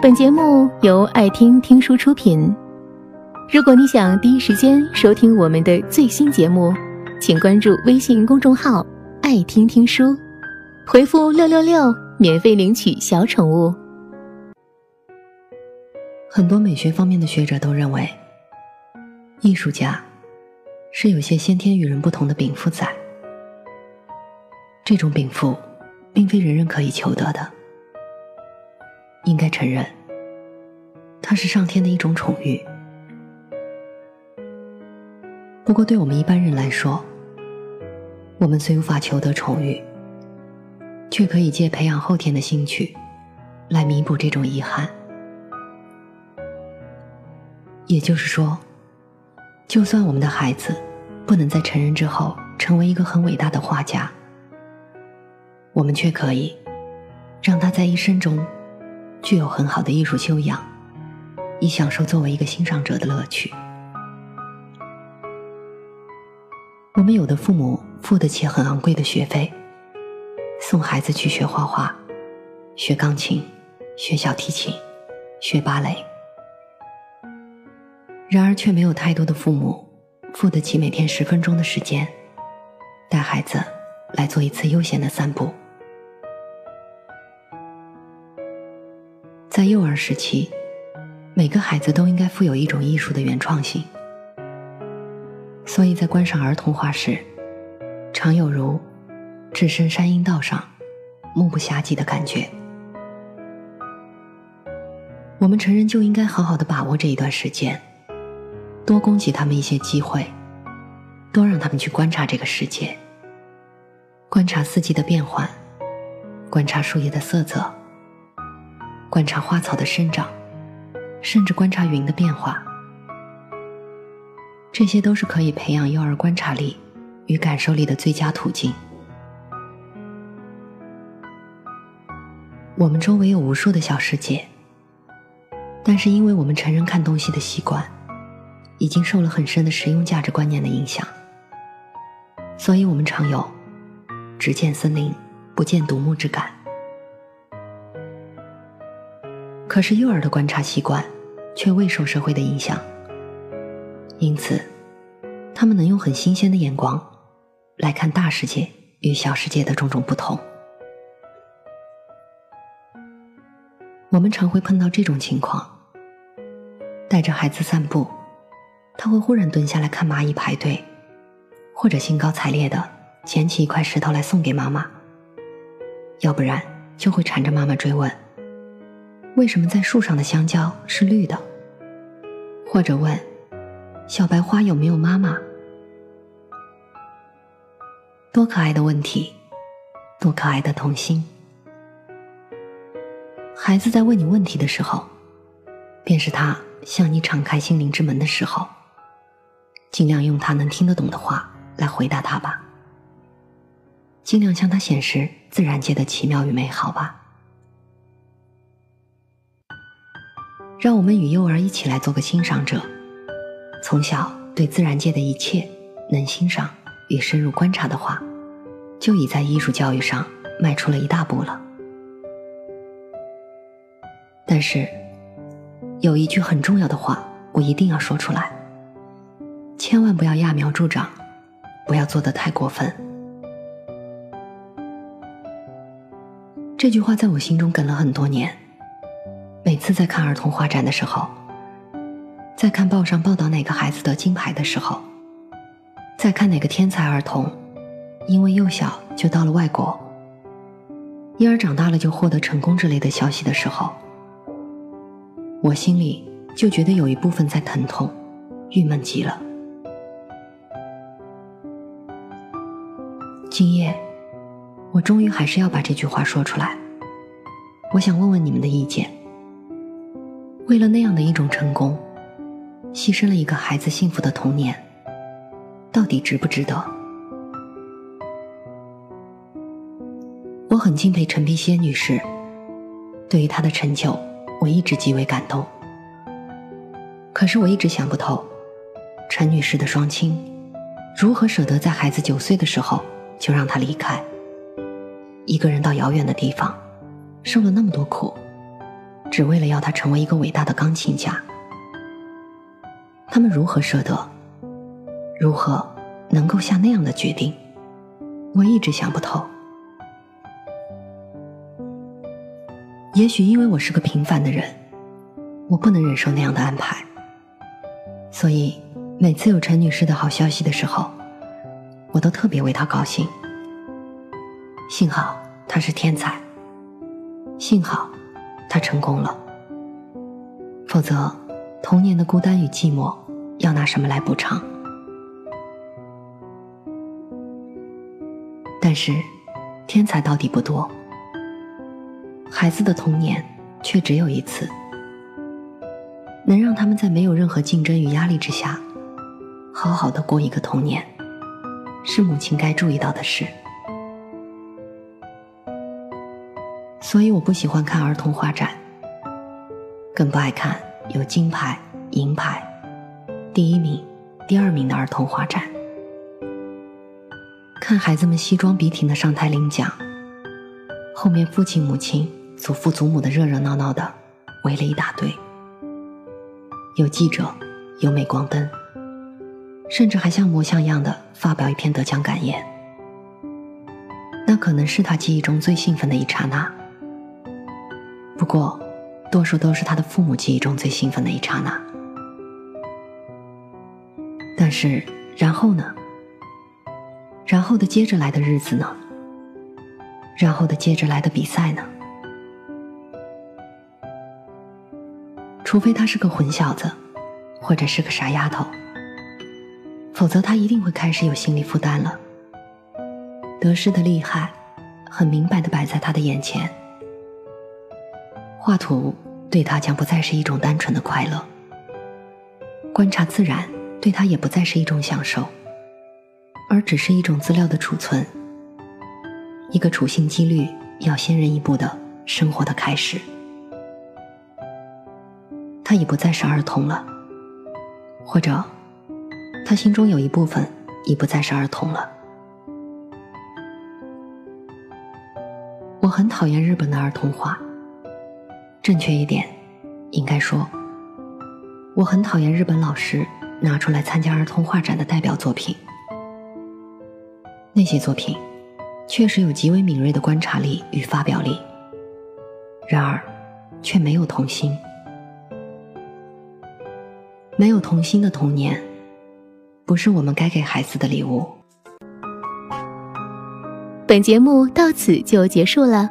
本节目由爱听听书出品。如果你想第一时间收听我们的最新节目，请关注微信公众号“爱听听书”，回复“六六六”免费领取小宠物。很多美学方面的学者都认为，艺术家是有些先天与人不同的禀赋在，这种禀赋并非人人可以求得的。应该承认，它是上天的一种宠遇。不过，对我们一般人来说，我们虽无法求得宠遇，却可以借培养后天的兴趣，来弥补这种遗憾。也就是说，就算我们的孩子不能在成人之后成为一个很伟大的画家，我们却可以让他在一生中。具有很好的艺术修养，以享受作为一个欣赏者的乐趣。我们有的父母付得起很昂贵的学费，送孩子去学画画、学钢琴、学小提琴、学芭蕾。然而，却没有太多的父母付得起每天十分钟的时间，带孩子来做一次悠闲的散步。在幼儿时期，每个孩子都应该富有一种艺术的原创性，所以在观赏儿童画时，常有如置身山阴道上，目不暇接的感觉。我们成人就应该好好的把握这一段时间，多供给他们一些机会，多让他们去观察这个世界，观察四季的变换，观察树叶的色泽。观察花草的生长，甚至观察云的变化，这些都是可以培养幼儿观察力与感受力的最佳途径。我们周围有无数的小世界，但是因为我们成人看东西的习惯，已经受了很深的实用价值观念的影响，所以我们常有“只见森林，不见独木”之感。可是幼儿的观察习惯却未受社会的影响，因此，他们能用很新鲜的眼光来看大世界与小世界的种种不同。我们常会碰到这种情况：带着孩子散步，他会忽然蹲下来看蚂蚁排队，或者兴高采烈的捡起一块石头来送给妈妈，要不然就会缠着妈妈追问。为什么在树上的香蕉是绿的？或者问小白花有没有妈妈？多可爱的问题，多可爱的童心。孩子在问你问题的时候，便是他向你敞开心灵之门的时候。尽量用他能听得懂的话来回答他吧。尽量向他显示自然界的奇妙与美好吧。让我们与幼儿一起来做个欣赏者，从小对自然界的一切能欣赏与深入观察的话，就已在艺术教育上迈出了一大步了。但是，有一句很重要的话，我一定要说出来：千万不要揠苗助长，不要做得太过分。这句话在我心中梗了很多年。每次在看儿童画展的时候，在看报上报道哪个孩子得金牌的时候，在看哪个天才儿童因为幼小就到了外国，因而长大了就获得成功之类的消息的时候，我心里就觉得有一部分在疼痛，郁闷极了。今夜，我终于还是要把这句话说出来。我想问问你们的意见。为了那样的一种成功，牺牲了一个孩子幸福的童年，到底值不值得？我很敬佩陈碧仙女士，对于她的成就，我一直极为感动。可是我一直想不透，陈女士的双亲如何舍得在孩子九岁的时候就让她离开，一个人到遥远的地方，受了那么多苦。只为了要他成为一个伟大的钢琴家。他们如何舍得？如何能够下那样的决定？我一直想不透。也许因为我是个平凡的人，我不能忍受那样的安排，所以每次有陈女士的好消息的时候，我都特别为她高兴。幸好她是天才，幸好他成功了，否则童年的孤单与寂寞要拿什么来补偿？但是天才到底不多。孩子的童年却只有一次，能让他们在没有任何竞争与压力之下，好好的过一个童年，是母亲该注意到的事。所以我不喜欢看儿童画展，更不爱看有金牌、银牌、第一名、第二名的儿童画展，看孩子们西装笔挺的上台领奖，后面父亲母亲。祖父祖母的热热闹闹的围了一大堆，有记者，有镁光灯，甚至还像模像样的发表一篇得奖感言。那可能是他记忆中最兴奋的一刹那。不过，多数都是他的父母记忆中最兴奋的一刹那。但是，然后呢？然后的接着来的日子呢？然后的接着来的比赛呢？除非他是个混小子，或者是个傻丫头，否则他一定会开始有心理负担了。得失的厉害，很明白的摆在他的眼前。画图对他将不再是一种单纯的快乐，观察自然对他也不再是一种享受，而只是一种资料的储存，一个处心积虑要先人一步的生活的开始。他已不再是儿童了，或者，他心中有一部分已不再是儿童了。我很讨厌日本的儿童画，正确一点，应该说，我很讨厌日本老师拿出来参加儿童画展的代表作品。那些作品，确实有极为敏锐的观察力与发表力，然而，却没有童心。没有童心的童年，不是我们该给孩子的礼物。本节目到此就结束了，